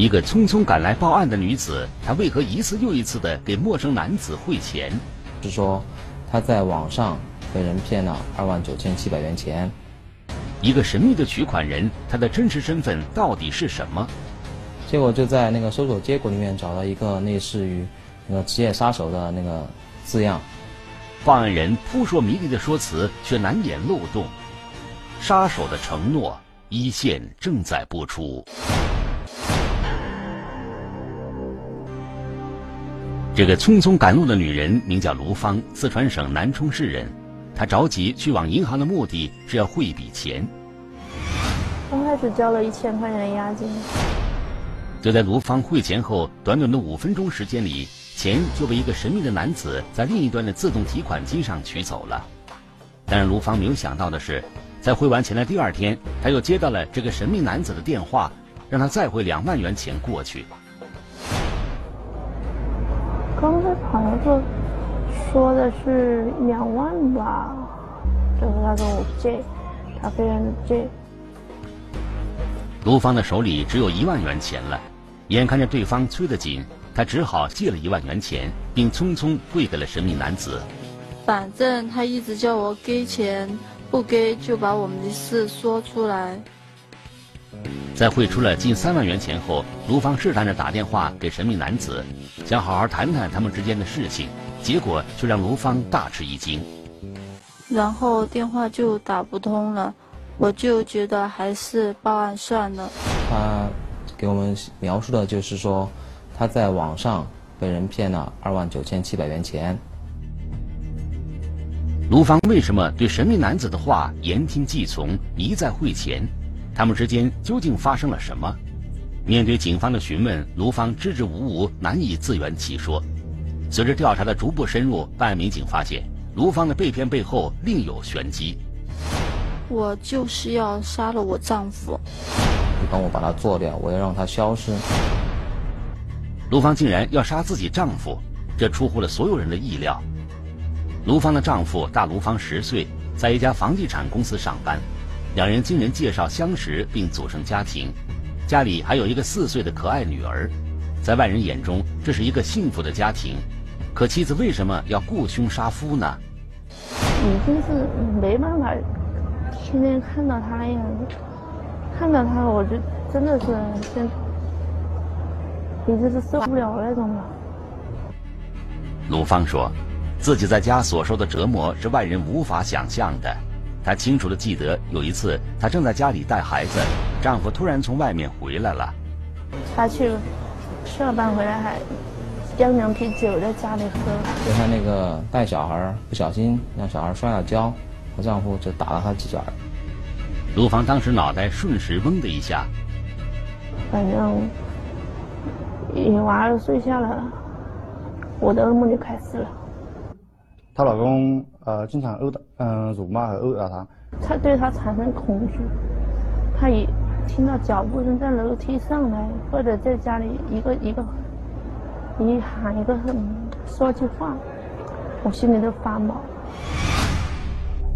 一个匆匆赶来报案的女子，她为何一次又一次的给陌生男子汇钱？是说她在网上被人骗了二万九千七百元钱。一个神秘的取款人，他的真实身份到底是什么？结果就在那个搜索结果里面找到一个类似于那个职业杀手的那个字样。报案人扑朔迷离的说辞却难掩漏洞。杀手的承诺，一线正在播出。这个匆匆赶路的女人名叫卢芳，四川省南充市人。她着急去往银行的目的是要汇一笔钱。刚开始交了一千块钱的押金。就在卢芳汇钱后，短短的五分钟时间里，钱就被一个神秘的男子在另一端的自动提款机上取走了。但是卢芳没有想到的是，在汇完钱的第二天，他又接到了这个神秘男子的电话，让他再汇两万元钱过去。说说的是两万吧，就是他跟我借，他非让借。卢芳的手里只有一万元钱了，眼看着对方催得紧，他只好借了一万元钱，并匆匆汇给了神秘男子。反正他一直叫我给钱，不给就把我们的事说出来。在汇出了近三万元钱后，卢芳试探着打电话给神秘男子，想好好谈谈他们之间的事情，结果却让卢芳大吃一惊。然后电话就打不通了，我就觉得还是报案算了。他给我们描述的就是说，他在网上被人骗了二万九千七百元钱。卢芳为什么对神秘男子的话言听计从，一再汇钱？他们之间究竟发生了什么？面对警方的询问，卢芳支支吾吾，难以自圆其说。随着调查的逐步深入，办案民警发现，卢芳的被骗背后另有玄机。我就是要杀了我丈夫，你帮我把他做掉，我要让他消失。卢芳竟然要杀自己丈夫，这出乎了所有人的意料。卢芳的丈夫大卢芳十岁，在一家房地产公司上班。两人经人介绍相识并组成家庭，家里还有一个四岁的可爱女儿，在外人眼中这是一个幸福的家庭。可妻子为什么要雇凶杀夫呢？已经是没办法，天天看到他呀，看到他我就真的是真，已经是受不了那种了。卢芳说，自己在家所受的折磨是外人无法想象的。她清楚的记得，有一次她正在家里带孩子，丈夫突然从外面回来了。她去上班回来还酿两瓶酒在家里喝。就她那个带小孩不小心让小孩摔了跤，她丈夫就打了她几脚。卢芳当时脑袋瞬时嗡的一下。反正一娃儿睡下了，我的噩梦就开始了。她老公呃经常殴打，嗯辱骂和殴打她。她对她产生恐惧，她一听到脚步声在楼梯上来，或者在家里一个一个一喊一个说句话，我心里都发毛。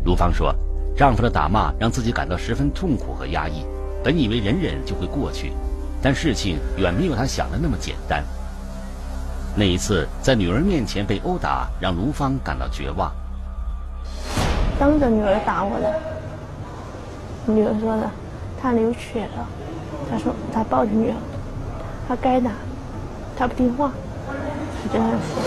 卢芳说，丈夫的打骂让自己感到十分痛苦和压抑，本以为忍忍就会过去，但事情远没有她想的那么简单。那一次在女儿面前被殴打，让卢芳感到绝望。当着女儿打我的，女儿说的，她流血了。她说她抱着女儿，她该打，她不听话，是这样说。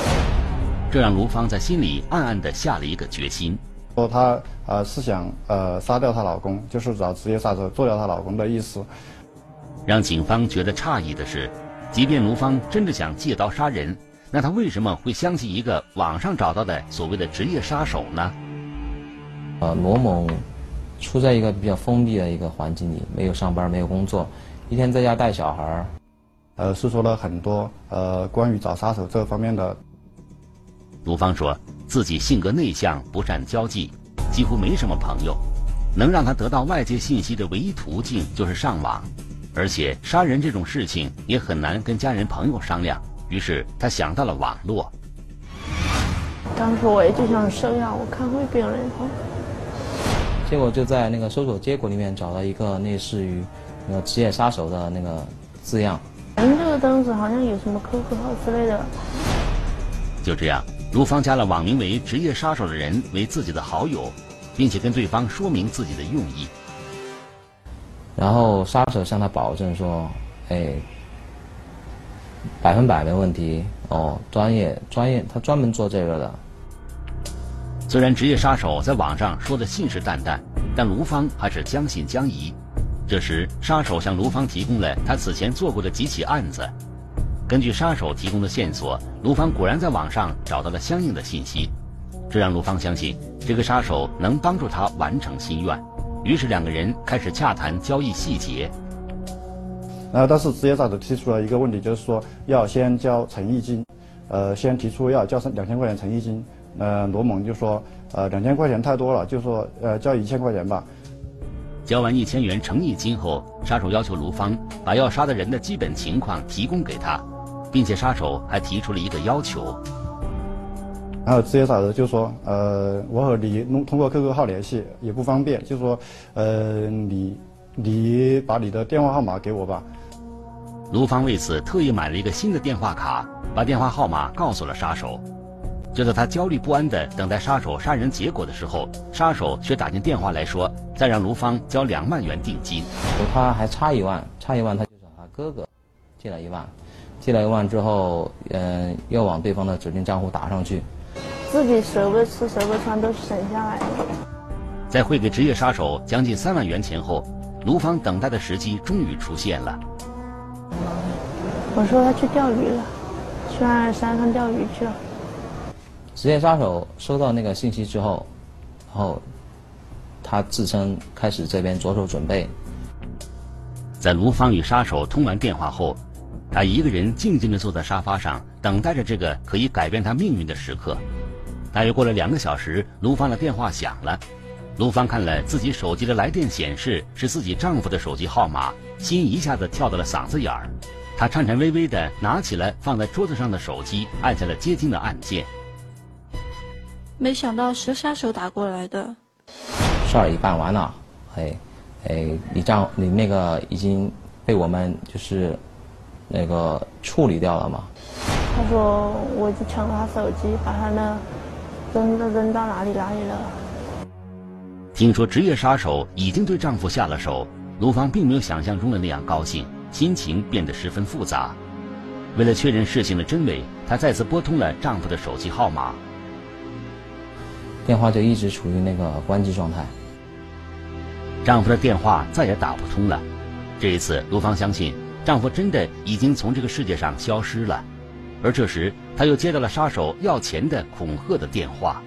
这让卢芳在心里暗暗的下了一个决心，说她呃是想呃杀掉她老公，就是找职业杀手做掉她老公的意思。让警方觉得诧异的是。即便卢芳真的想借刀杀人，那她为什么会相信一个网上找到的所谓的职业杀手呢？呃，罗某处在一个比较封闭的一个环境里，没有上班，没有工作，一天在家带小孩儿，呃，诉说了很多呃关于找杀手这方面的。卢芳说自己性格内向，不善交际，几乎没什么朋友，能让他得到外界信息的唯一途径就是上网。而且杀人这种事情也很难跟家人朋友商量，于是他想到了网络。当时我也就想生呀，我看会不会有人结果就在那个搜索结果里面找到一个类似于那个职业杀手的那个字样。您这个当时好像有什么 QQ 号之类的。就这样，卢芳加了网名为“职业杀手”的人为自己的好友，并且跟对方说明自己的用意。然后杀手向他保证说：“哎，百分百没问题哦，专业专业，他专门做这个的。”虽然职业杀手在网上说的信誓旦旦，但卢芳还是将信将疑。这时，杀手向卢芳提供了他此前做过的几起案子。根据杀手提供的线索，卢芳果然在网上找到了相应的信息，这让卢芳相信这个杀手能帮助他完成心愿。于是两个人开始洽谈交易细节。呃，但是职业杀手提出了一个问题，就是说要先交诚意金，呃，先提出要交两千块钱诚意金。呃，罗猛就说，呃，两千块钱太多了，就说呃交一千块钱吧。交完一千元诚意金后，杀手要求卢芳把要杀的人的基本情况提供给他，并且杀手还提出了一个要求。然后职业杀手就说，呃，我和你通通过 QQ 号联系也不方便，就说，呃，你你把你的电话号码给我吧。卢芳为此特意买了一个新的电话卡，把电话号码告诉了杀手。就在他焦虑不安地等待杀手杀人结果的时候，杀手却打进电话来说，再让卢芳交两万元定金。他还差一万，差一万他就找他哥哥借了一万，借了一万之后，嗯，又往对方的指定账户打上去。自己舍不得吃舍不得穿都省下来了。在汇给职业杀手将近三万元钱后，卢芳等待的时机终于出现了。我说他去钓鱼了，去山上钓鱼去了。职业杀手收到那个信息之后，然后他自称开始这边着手准备。在卢芳与杀手通完电话后，他一个人静静地坐在沙发上，等待着这个可以改变他命运的时刻。大约过了两个小时，卢芳的电话响了。卢芳看了自己手机的来电显示是自己丈夫的手机号码，心一下子跳到了嗓子眼儿。她颤颤巍巍地拿起了放在桌子上的手机，按下了接听的按键。没想到是杀手打过来的。事儿已办完了，哎，哎，你丈你那个已经被我们就是那个处理掉了嘛？他说我就抢了他手机，把他那扔扔扔到哪里哪里了。听说职业杀手已经对丈夫下了手，卢芳并没有想象中的那样高兴，心情变得十分复杂。为了确认事情的真伪，她再次拨通了丈夫的手机号码。电话就一直处于那个关机状态。丈夫的电话再也打不通了。这一次，卢芳相信丈夫真的已经从这个世界上消失了。而这时，她又接到了杀手要钱的恐吓的电话。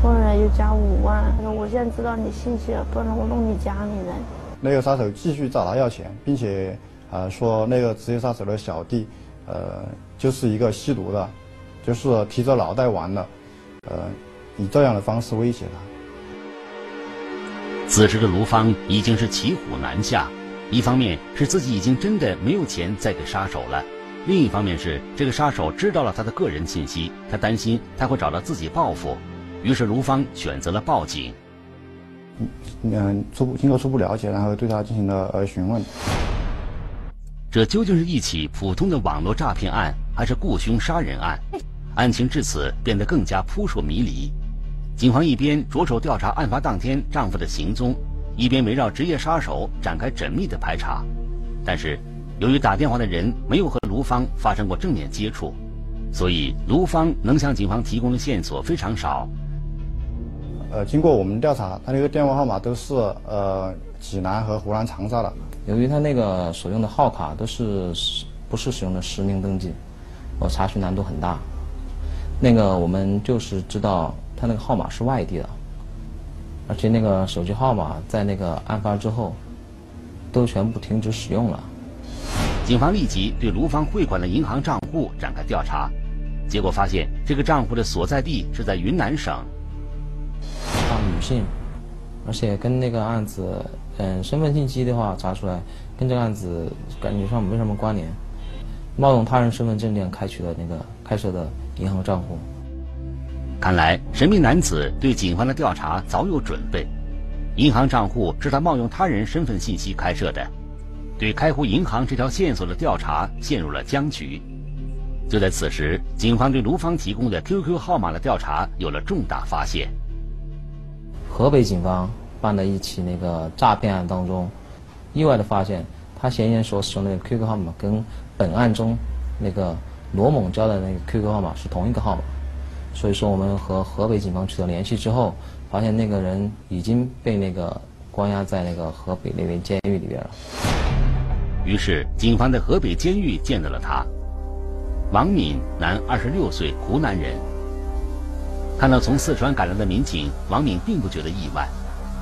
后来又加五万，他说：“我现在知道你信息了，不然我弄你家里人。”那个杀手继续找他要钱，并且啊说那个职业杀手的小弟，呃，就是一个吸毒的，就是提着脑袋玩的。呃，以这样的方式威胁他。此时的卢芳已经是骑虎难下，一方面是自己已经真的没有钱再给杀手了，另一方面是这个杀手知道了他的个人信息，他担心他会找到自己报复，于是卢芳选择了报警。嗯，初步经过初步了解，然后对他进行了呃询问。这究竟是一起普通的网络诈骗案，还是雇凶杀人案？案情至此变得更加扑朔迷离，警方一边着手调查案发当天丈夫的行踪，一边围绕职业杀手展开缜密的排查。但是，由于打电话的人没有和卢芳发生过正面接触，所以卢芳能向警方提供的线索非常少。呃，经过我们调查，他那个电话号码都是呃济南和湖南长沙的。由于他那个所用的号卡都是不是使用的实名登记，我查询难度很大。那个我们就是知道他那个号码是外地的，而且那个手机号码在那个案发之后都全部停止使用了。警方立即对卢芳汇款的银行账户展开调查，结果发现这个账户的所在地是在云南省。啊，女性，而且跟那个案子，嗯，身份信息的话查出来跟这个案子感觉上没什么关联，冒用他人身份证件开取的那个开设的。银行账户，看来神秘男子对警方的调查早有准备。银行账户是他冒用他人身份信息开设的，对开户银行这条线索的调查陷入了僵局。就在此时，警方对卢芳提供的 QQ 号码的调查有了重大发现。河北警方办的一起那个诈骗案当中，意外的发现，他嫌疑人所使用的 QQ 号码跟本案中那个罗某交的那个 QQ 号码是同一个号码。所以说，我们和河北警方取得联系之后，发现那个人已经被那个关押在那个河北那边监狱里边了。于是，警方在河北监狱见到了他。王敏，男，二十六岁，湖南人。看到从四川赶来的民警，王敏并不觉得意外，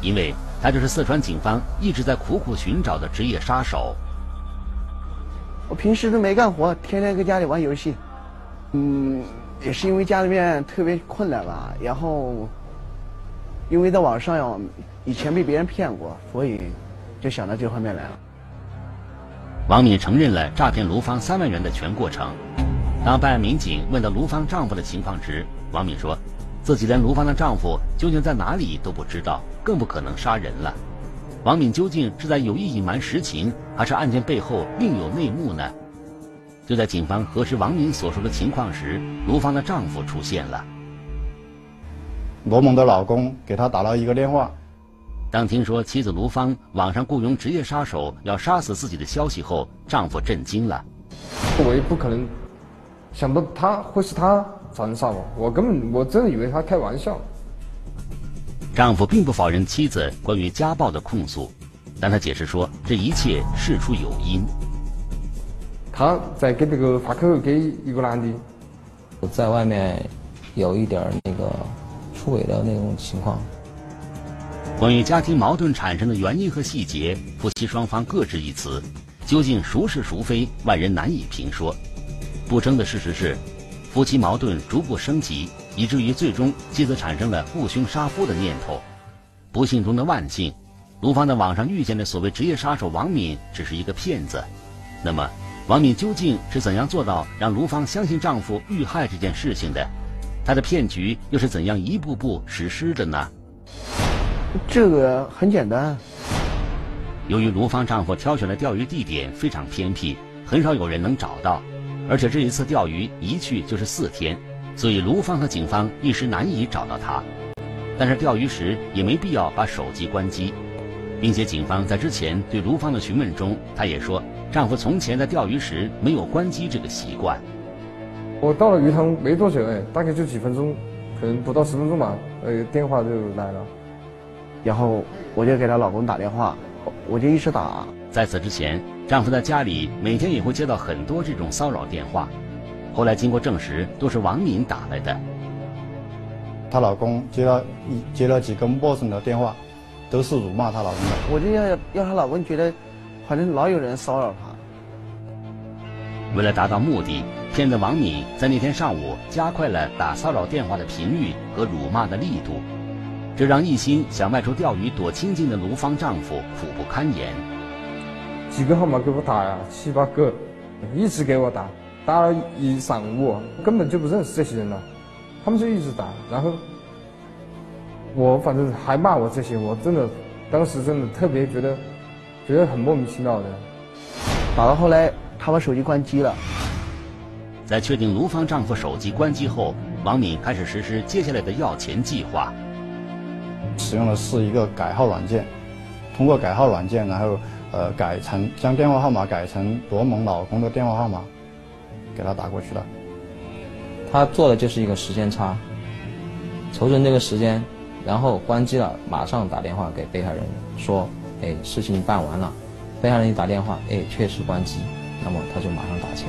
因为他就是四川警方一直在苦苦寻找的职业杀手。平时都没干活，天天搁家里玩游戏。嗯，也是因为家里面特别困难吧，然后因为在网上呀，以前被别人骗过，所以就想到这方面来了。王敏承认了诈骗卢芳三万元的全过程。当办案民警问到卢芳丈夫的情况时，王敏说，自己连卢芳的丈夫究竟在哪里都不知道，更不可能杀人了。王敏究竟是在有意隐瞒实情，还是案件背后另有内幕呢？就在警方核实王敏所说的情况时，卢芳的丈夫出现了。罗某的老公给他打了一个电话，当听说妻子卢芳网上雇佣职业杀手要杀死自己的消息后，丈夫震惊了。我也不可能。想不到他会是他残杀我，我根本我真的以为他开玩笑。丈夫并不否认妻子关于家暴的控诉，但他解释说这一切事出有因。他在给那个发 QQ 给一个男的，在外面有一点那个出轨的那种情况。关于家庭矛盾产生的原因和细节，夫妻双方各执一词，究竟孰是孰非，外人难以评说。不争的事实是，夫妻矛盾逐步升级，以至于最终妻子产生了雇凶杀夫的念头。不幸中的万幸，卢芳在网上遇见的所谓职业杀手王敏只是一个骗子。那么，王敏究竟是怎样做到让卢芳相信丈夫遇害这件事情的？她的骗局又是怎样一步步实施的呢？这个很简单。由于卢芳丈夫挑选的钓鱼地点非常偏僻，很少有人能找到。而且这一次钓鱼一去就是四天，所以卢芳和警方一时难以找到他。但是钓鱼时也没必要把手机关机，并且警方在之前对卢芳的询问中，她也说丈夫从前在钓鱼时没有关机这个习惯。我到了鱼塘没多久，哎，大概就几分钟，可能不到十分钟吧，呃，电话就来了，然后我就给她老公打电话，我就一直打。在此之前。丈夫在家里每天也会接到很多这种骚扰电话，后来经过证实，都是王敏打来的。她老公接了一接了几个陌生的电话，都是辱骂她老公的。我就要要她老公觉得，反正老有人骚扰她。为了达到目的，骗子王敏在那天上午加快了打骚扰电话的频率和辱骂的力度，这让一心想外出钓鱼躲清静的卢芳丈夫苦不堪言。几个号码给我打呀，七八个，一直给我打，打了一上午，根本就不认识这些人了，他们就一直打，然后我反正还骂我这些，我真的当时真的特别觉得觉得很莫名其妙的。打到后来，他把手机关机了。在确定卢芳丈夫手机关机后，王敏开始实施接下来的要钱计划。使用的是一个改号软件，通过改号软件，然后。呃，改成将电话号码改成罗某老公的电话号码，给他打过去了。他做的就是一个时间差，瞅准这个时间，然后关机了，马上打电话给被害人说：“哎，事情办完了。”被害人一打电话，哎，确实关机，那么他就马上打钱。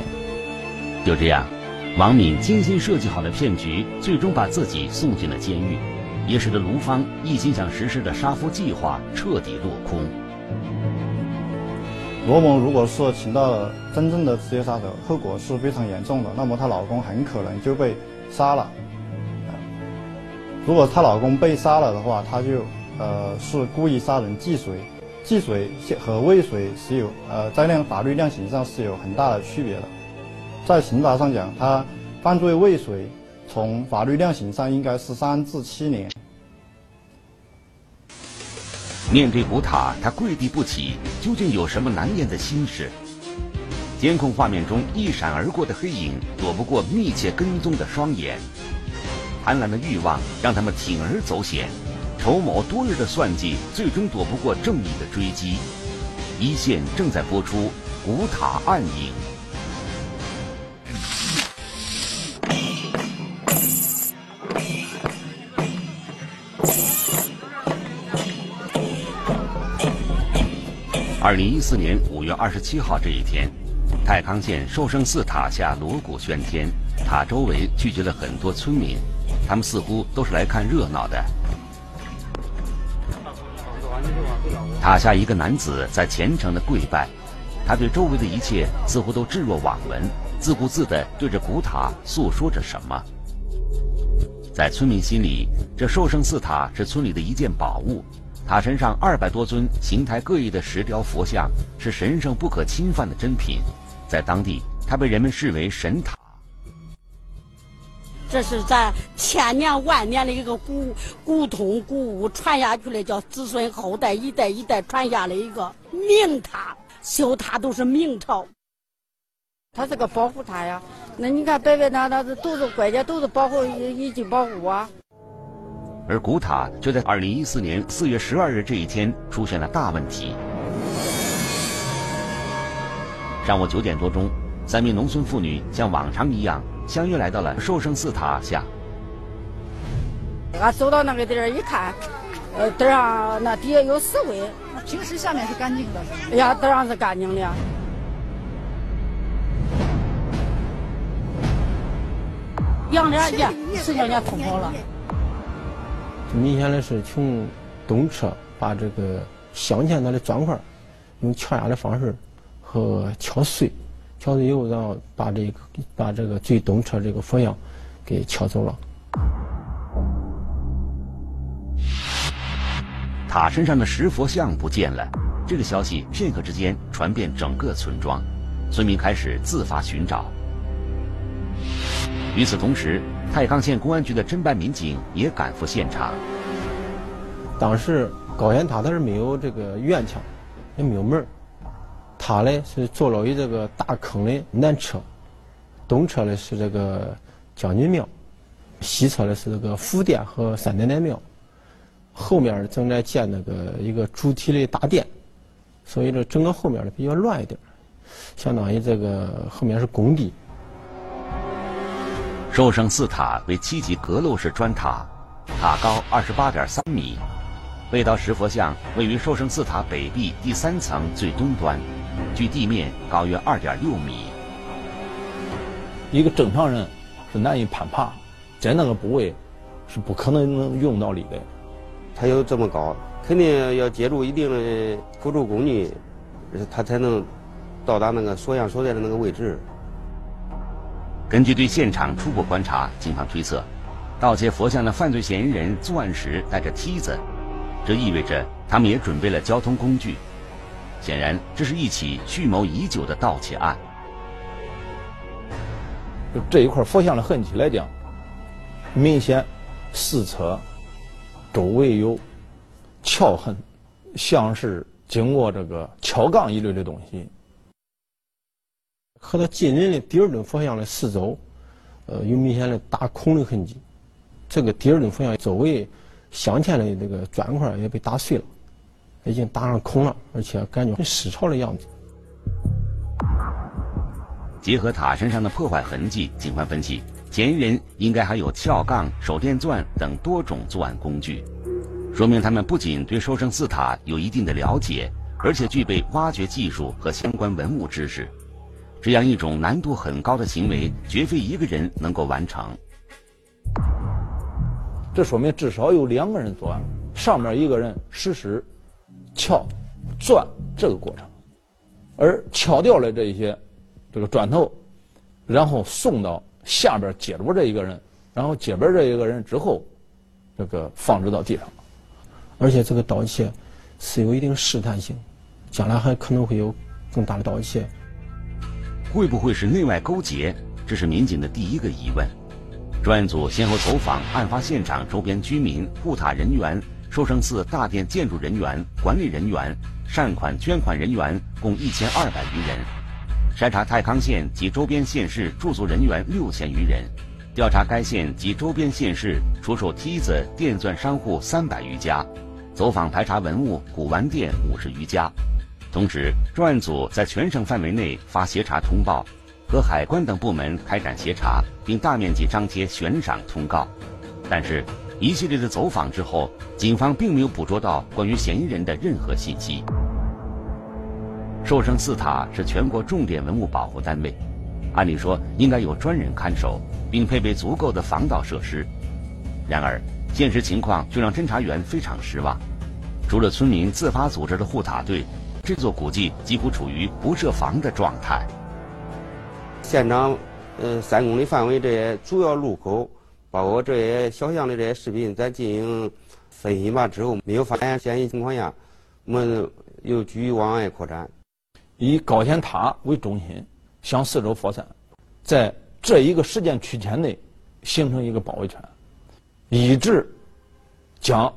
就这样，王敏精心设计好的骗局，最终把自己送进了监狱，也使得卢芳一心想实施的杀夫计划彻底落空。罗某如果是请到了真正的职业杀手，后果是非常严重的。那么她老公很可能就被杀了。如果她老公被杀了的话，她就呃是故意杀人既遂。既遂和未遂是有呃在量法律量刑上是有很大的区别的。在刑法上讲，他犯罪未遂，从法律量刑上应该是三至七年。面对古塔，他跪地不起，究竟有什么难言的心事？监控画面中一闪而过的黑影，躲不过密切跟踪的双眼。贪婪的欲望让他们铤而走险，筹谋多日的算计，最终躲不过正义的追击。一线正在播出《古塔暗影》。二零一四年五月二十七号这一天，太康县寿圣寺塔下锣鼓喧天，塔周围聚集了很多村民，他们似乎都是来看热闹的。塔下一个男子在虔诚的跪拜，他对周围的一切似乎都置若罔闻，自顾自地对着古塔诉说着什么。在村民心里，这寿圣寺塔是村里的一件宝物。塔身上二百多尊形态各异的石雕佛像，是神圣不可侵犯的珍品，在当地，它被人们视为神塔。这是咱千年万年的一个古古铜古物，传下去的，叫子孙后代一代一代传下来一个名塔，修塔都是明朝。它是个保护塔呀，那你看白白那那是都是国家都是保护一级保护啊。而古塔就在二零一四年四月十二日这一天出现了大问题。上午九点多钟，三名农村妇女像往常一样相约来到了寿圣寺塔下。俺走到那个地儿一看，呃，地上那底下有石灰，平时下面是干净的。哎呀，地上是干净的。养两年，十几年通好了。明显的是从东侧把这个镶嵌它的砖块用敲压的方式和敲碎，敲碎以后，然后把这个把这个最东侧这个佛像给敲走了。塔身上的石佛像不见了，这个消息片刻之间传遍整个村庄，村民开始自发寻找。与此同时，太康县公安局的侦办民警也赶赴现场。当时高原塔它是没有这个院墙，也没有门塔呢是坐落于这个大坑的南侧，东侧呢是这个将军庙，西侧呢是这个福殿和三奶奶庙，后面正在建那个一个主体的大殿，所以这整个后面的比较乱一点，相当于这个后面是工地。寿圣寺塔为七级阁楼式砖塔，塔高二十八点三米。魏道石佛像位于寿圣寺塔北壁第三层最东端，距地面高约二点六米。一个正常人是难以攀爬，在那个部位是不可能能用到力的。它有这么高，肯定要借助一定的辅助工具，它才能到达那个所像所在的那个位置。根据对现场初步观察，警方推测，盗窃佛像的犯罪嫌疑人作案时带着梯子，这意味着他们也准备了交通工具。显然，这是一起蓄谋已久的盗窃案。就这一块佛像的痕迹来讲，明显四侧周围有撬痕，像是经过这个撬杠一类的东西。和他近邻的第二尊佛像的四周，呃，有明显的打孔的痕迹。这个第二尊佛像周围镶嵌的这个砖块也被打碎了，已经打上孔了，而且感觉很失潮的样子。结合塔身上的破坏痕迹，警方分析，嫌疑人应该还有撬杠、手电钻等多种作案工具，说明他们不仅对寿圣寺塔有一定的了解，而且具备挖掘技术和相关文物知识。这样一种难度很高的行为，绝非一个人能够完成。这说明至少有两个人作案，上面一个人实施撬、钻这个过程，而撬掉了这一些这个砖头，然后送到下边接住这一个人，然后接边这一个人之后，这个放置到地上。而且这个盗窃是有一定试探性，将来还可能会有更大的盗窃。会不会是内外勾结？这是民警的第一个疑问。专案组先后走访案发现场周边居民、护塔人员，寿圣寺大殿建筑人员、管理人员、善款捐款人员共一千二百余人，筛查太康县及周边县市住宿人员六千余人，调查该县及周边县市出售梯子、电钻商户三百余家，走访排查文物古玩店五十余家。同时，专案组在全省范围内发协查通报，和海关等部门开展协查，并大面积张贴悬赏通告。但是，一系列的走访之后，警方并没有捕捉到关于嫌疑人的任何信息。寿生寺塔是全国重点文物保护单位，按理说应该有专人看守，并配备足够的防盗设施。然而，现实情况却让侦查员非常失望。除了村民自发组织的护塔队。这座古迹几乎处于不设防的状态。现场，呃，三公里范围这些主要路口，包括这些小巷的这些视频，在进行分析吧之后，没有发现嫌疑情况下，我们又继续往外扩展，以高仙塔为中心向四周扩散，在这一个时间区间内形成一个包围圈，一直将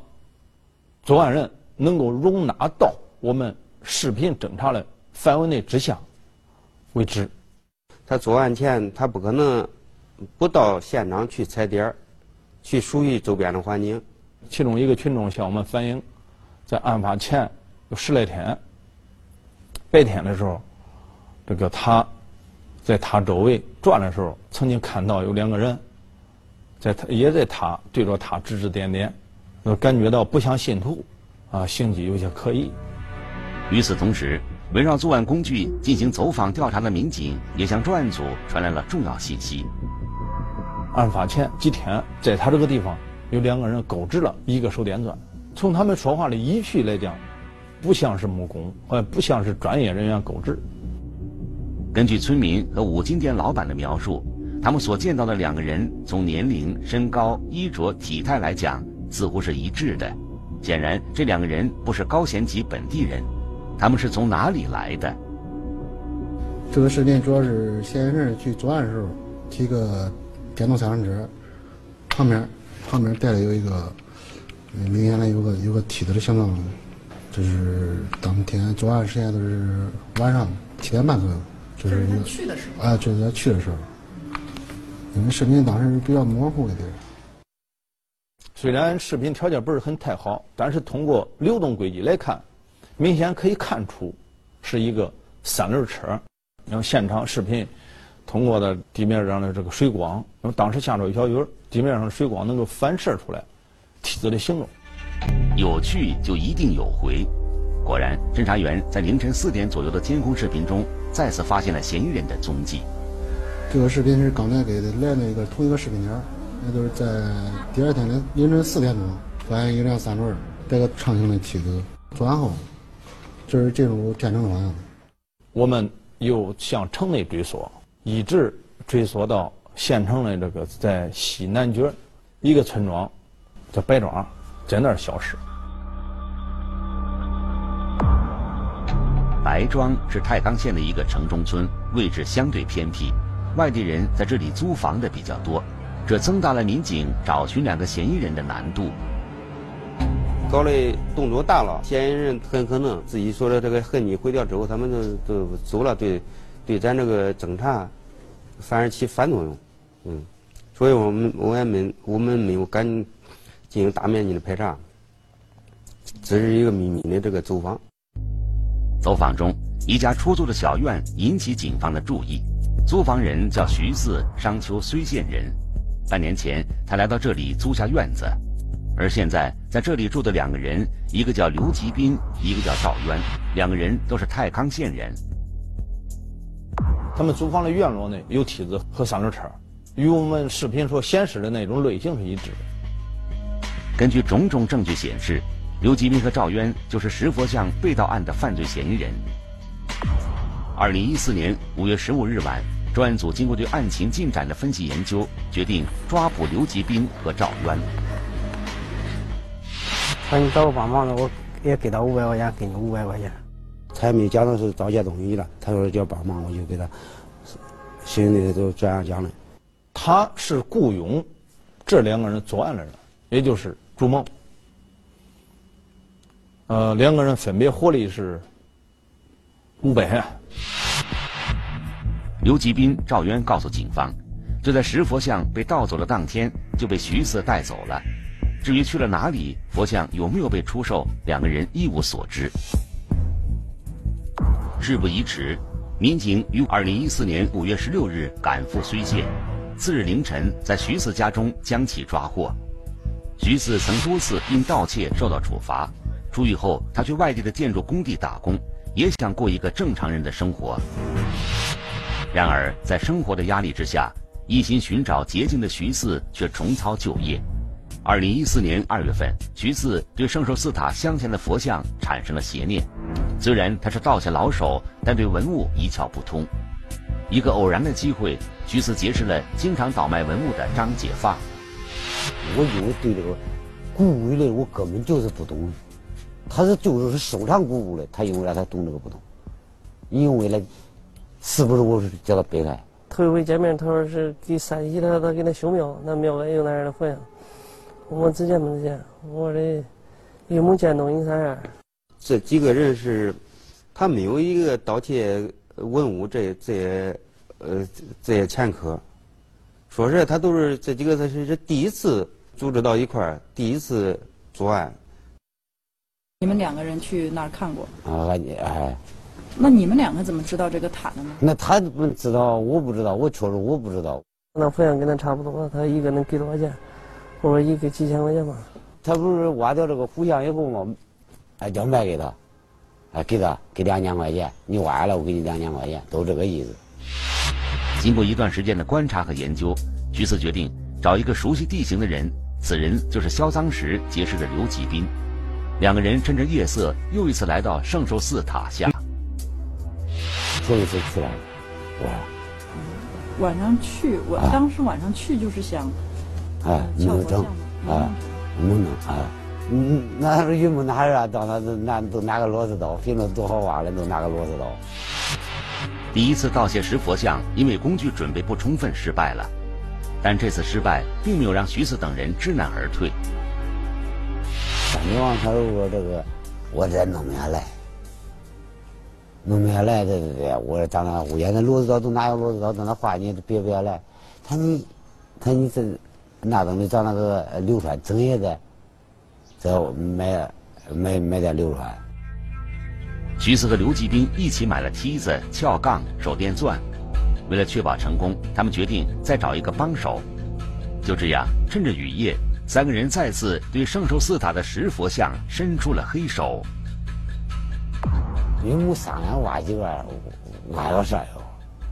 作案人能够容纳到我们。视频侦查的范围内之下为止。他作案前，他不可能不到现场去踩点儿，去熟悉周边的环境。其中一个群众向我们反映，在案发前有十来天，白天的时候，这个他在他周围转的时候，曾经看到有两个人，在他也在他对着他指指点点，感觉到不像信徒，啊，行迹有些可疑。与此同时，围绕作案工具进行走访调查的民警也向专案组传来了重要信息。案发前几天，在他这个地方有两个人购置了一个手电钻。从他们说话的语气来讲，不像是木工，呃，不像是专业人员购置。根据村民和五金店老板的描述，他们所见到的两个人从年龄、身高、衣着、体态来讲，似乎是一致的。显然，这两个人不是高贤集本地人。他们是从哪里来的？这个视频主要是嫌疑人去作案的时候骑个电动三轮车，旁边旁边带了有一个明显的有个有个梯子的形状。就是当天作案时间都是晚上七点半左右，就是他去的时候。啊，就是他去的时候，因为视频当时比较模糊一点。虽然视频条件不是很太好，但是通过流动轨迹来看。明显可以看出，是一个三轮车。然后现场视频通过的地面上的这个水光，因为当时下着一小雨，地面上的水光能够反射出来梯子的形状。有去就一定有回，果然，侦查员在凌晨四点左右的监控视频中再次发现了嫌疑人的踪迹。这个视频是刚才给的来那个同一个视频点，那就是在第二天的凌晨四点钟发现一辆三轮带个长形的梯子，作案后。就是进入天城的方向。我们又向城内追索，一直追索到县城的这个在西南角一个村庄，叫白庄，在那儿消失。白庄是太康县的一个城中村，位置相对偏僻，外地人在这里租房的比较多，这增大了民警找寻两个嫌疑人的难度。搞的动作大了，嫌疑人很可能自己说的这个痕迹毁掉之后，他们都都走了，对，对咱这个侦查反而起反作用，嗯，所以我们我也没我们没有敢进行大面积的排查，这是一个秘密的这个走访。走访中，一家出租的小院引起警方的注意，租房人叫徐四，商丘睢县人，半年前他来到这里租下院子。而现在在这里住的两个人，一个叫刘吉斌，一个叫赵渊，两个人都是太康县人。他们租房的院落内有梯子和三轮车，与我们视频所显示的那种类型是一致的。根据种种证据显示，刘吉斌和赵渊就是石佛像被盗案的犯罪嫌疑人。二零一四年五月十五日晚，专案组经过对案情进展的分析研究，决定抓捕刘吉斌和赵渊。说你找我帮忙了，我也给他五百块钱，给你五百块钱。他也没讲的是盗窃东西了，他说叫帮忙，我就给他，心里都这样讲的。他是雇佣这两个人作案的人，也就是朱某。呃，两个人分别获利是五百元。刘吉斌、赵渊告诉警方，就在石佛像被盗走的当天就被徐四带走了。至于去了哪里，佛像有没有被出售，两个人一无所知。事不宜迟，民警于二零一四年五月十六日赶赴睢县，次日凌晨在徐四家中将其抓获。徐四曾多次因盗窃受到处罚，出狱后他去外地的建筑工地打工，也想过一个正常人的生活。然而在生活的压力之下，一心寻找捷径的徐四却重操旧业。二零一四年二月份，徐四对圣寿寺塔镶嵌的佛像产生了邪念。虽然他是道家老手，但对文物一窍不通。一个偶然的机会，徐四结识了经常倒卖文物的张解放。我以为对这个古物类我根本就是不懂，他是就是收藏古物的，他因为啥他懂这个不懂？因为呢，是不是我是叫他悲哀？头一回见面，他说是给山西他他给他修庙，那庙外有那样的佛像。我只见没见，我的又没见到你啥样。这几个人是，他没有一个盗窃文物这这些呃这些前科。说实在，他都是这几个他是是第一次组织到一块儿，第一次作案。你们两个人去那儿看过？啊，哎。那你们两个怎么知道这个塔的呢？那他不知道，我不知道，我确实我不知道。那佛像跟他差不多，他一个能给多少钱？我说一个几千块钱吧。他不是挖掉这个佛像以后嘛，哎，叫卖给他，哎，给他给两千块钱，你挖了我给你两千块钱，都这个意思。经过一段时间的观察和研究，徐四决定找一个熟悉地形的人，此人就是销赃时结识的刘启斌。两个人趁着夜色，又一次来到圣寿寺塔下。头一次去了，晚上去，我当时晚上去就是想。哎，能整，哎，能弄，哎，嗯，那是榆木拿着到那都拿都拿个螺丝刀，平常多好挖的都拿个螺丝刀。第一次盗窃石佛像，因为工具准备不充分失败了，但这次失败并没有让徐四等人知难而退。张金王他说这个，我这弄不下来，弄不下来，对对对，我到那屋檐那骡子刀都拿个螺丝刀在那画，你别不下来，他你，他你这。那东西找那个流川整夜在，在买买买点流川。徐四和刘继兵一起买了梯子、撬杠、手电钻。为了确保成功，他们决定再找一个帮手。就这样，趁着雨夜，三个人再次对圣寿寺塔的石佛像伸出了黑手。你们商量挖几个，挖到啥哟？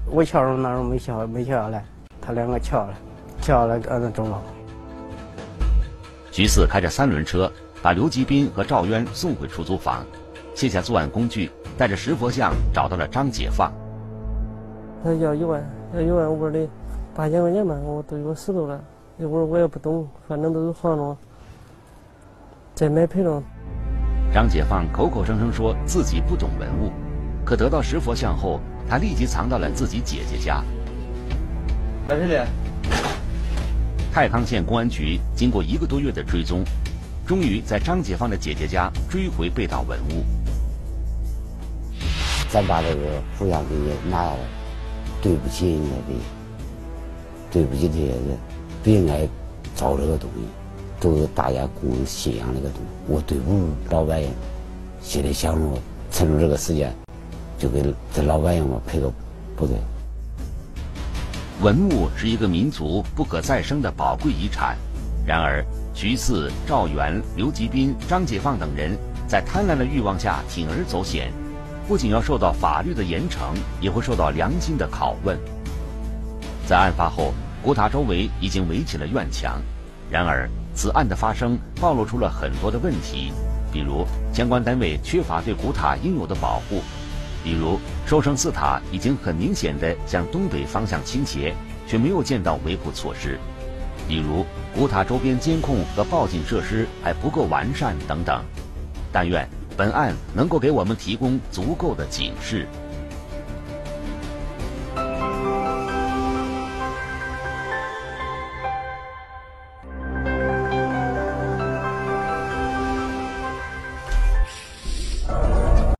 我撬着那时候没撬，没撬下来，他两个撬了。叫了个那中了。徐四开着三轮车，把刘吉斌和赵渊送回出租房，卸下作案工具，带着石佛像找到了张解放。他要一万，要一万，我说的八千块钱吧，我都有石头了。我说我也不懂，反正都是房东，再买赔了。张解放口口声声说自己不懂文物，可得到石佛像后，他立即藏到了自己姐姐家。在这里。太康县公安局经过一个多月的追踪，终于在张解放的姐姐家追回被盗文物。咱把这个佛像给拿下来，对不起人家的，对不起这些人，不应该找这个东西，都是大家共同信仰这个东西。我对不住老百姓，心里想着趁着这个时间，就给这老百姓们赔个不对。文物是一个民族不可再生的宝贵遗产，然而徐四、赵元、刘吉斌、张解放等人在贪婪的欲望下铤而走险，不仅要受到法律的严惩，也会受到良心的拷问。在案发后，古塔周围已经围起了院墙，然而此案的发生暴露出了很多的问题，比如相关单位缺乏对古塔应有的保护。比如，寿圣寺塔已经很明显的向东北方向倾斜，却没有见到维护措施；比如，古塔周边监控和报警设施还不够完善等等。但愿本案能够给我们提供足够的警示。